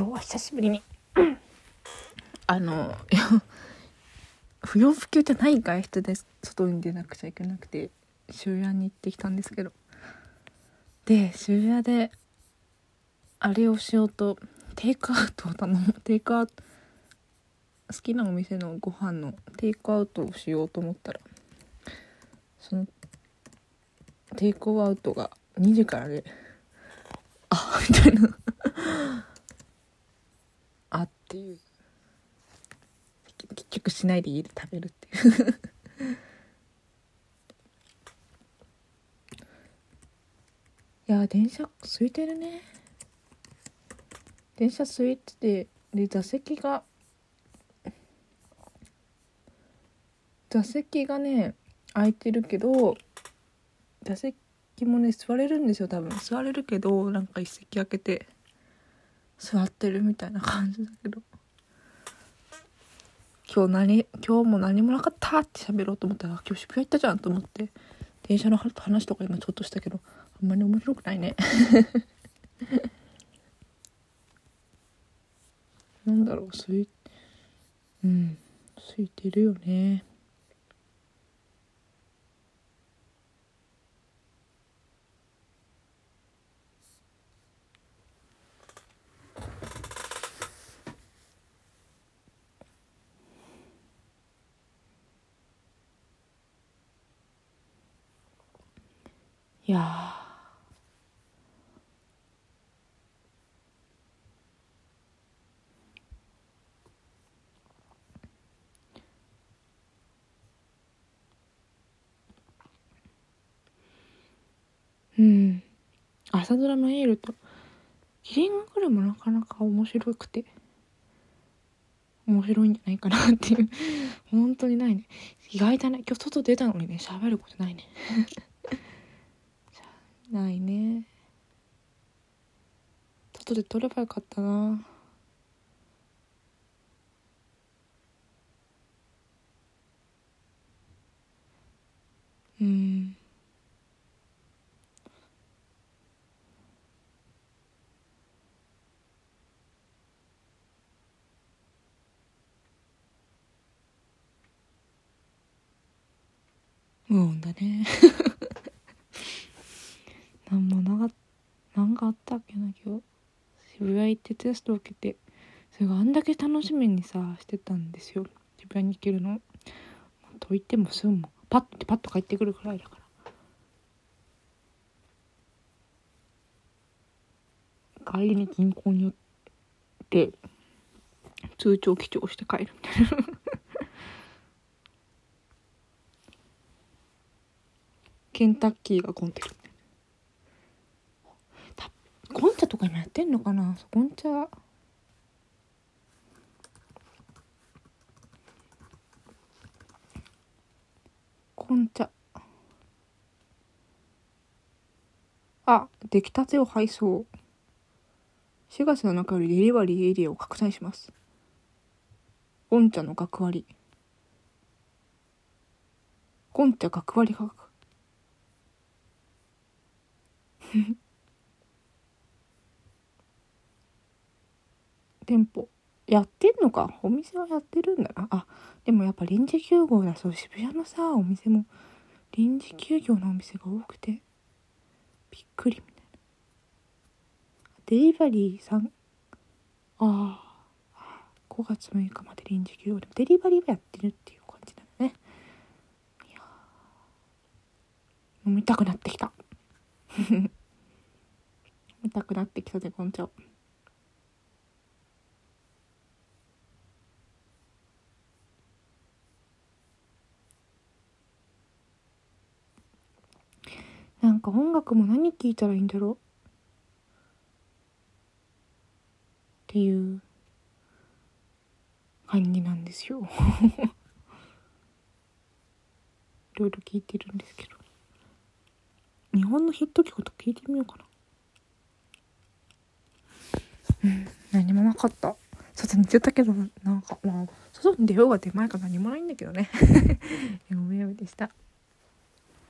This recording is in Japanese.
今日は久しぶりに。あの 不要不急じゃない外出で外に出なくちゃいけなくて渋谷に行ってきたんですけど。で渋谷であれをしようとテイクアウトを頼む。テイクアウト好きなお店のご飯のテイクアウトをしようと思ったらそのテイクアウトが2時からであみたいな。っていう。結局しないで家で食べるっていう。いや電車空いてるね。電車空いててで座席が座席がね空いてるけど座席もね座れるんですよ多分。座れるけどなんか一席空けて。座ってるみたいな感じだけど。今日何今日も何もなかったって喋ろうと思ったら今日渋谷行ったじゃんと思って。電車の話とか今ちょっとしたけどあんまり面白くないね。なんだろうすいうん空いてるよね。いやうん。朝ドラのエールとキリンググルもなかなか面白くて。面白いんじゃないかなっていう。本当にないね。意外だね今日外出たのにね喋ることないね。ないね。外で撮ればよかったな。うん。うんだね なんもなかなんかあったっけな今日。渋谷行ってテスト受けて。それがあんだけ楽しみにさしてたんですよ。渋谷に行けるの。と言ってもすぐもパッてパッと帰ってくるくらいだから。帰りに銀行に寄って通帳記帳して帰るみたいな。ケンタッキーが混んでるゴンチャとか今やってんのかな？ゴンチャゴンチャあ出来たてを配送。4月7日よりデリバリーエリアを拡大します。ゴンチャの学割。ゴンチャ学割価格。店舗。やってんのか。お店はやってるんだな。あでもやっぱ臨時休業だそう。渋谷のさお店も。臨時休業のお店が多くて。びっくりみたいな。デリバリーさん。ああ5月6日まで臨時休業。でもデリバリーはやってるっていう感じだよね。いや飲みたくなってきた。飲みたくなってきたでこんちゃんなんか音楽も何聴いたらいいんだろう？っていう感じなんですよ。いろいろ聴いてるんですけど。日本のヒット曲と聴いてみようかな。うん何もなかった。外に出たけどなんかまあ外に出ようが出まいか何もないんだけどね。MWave でした。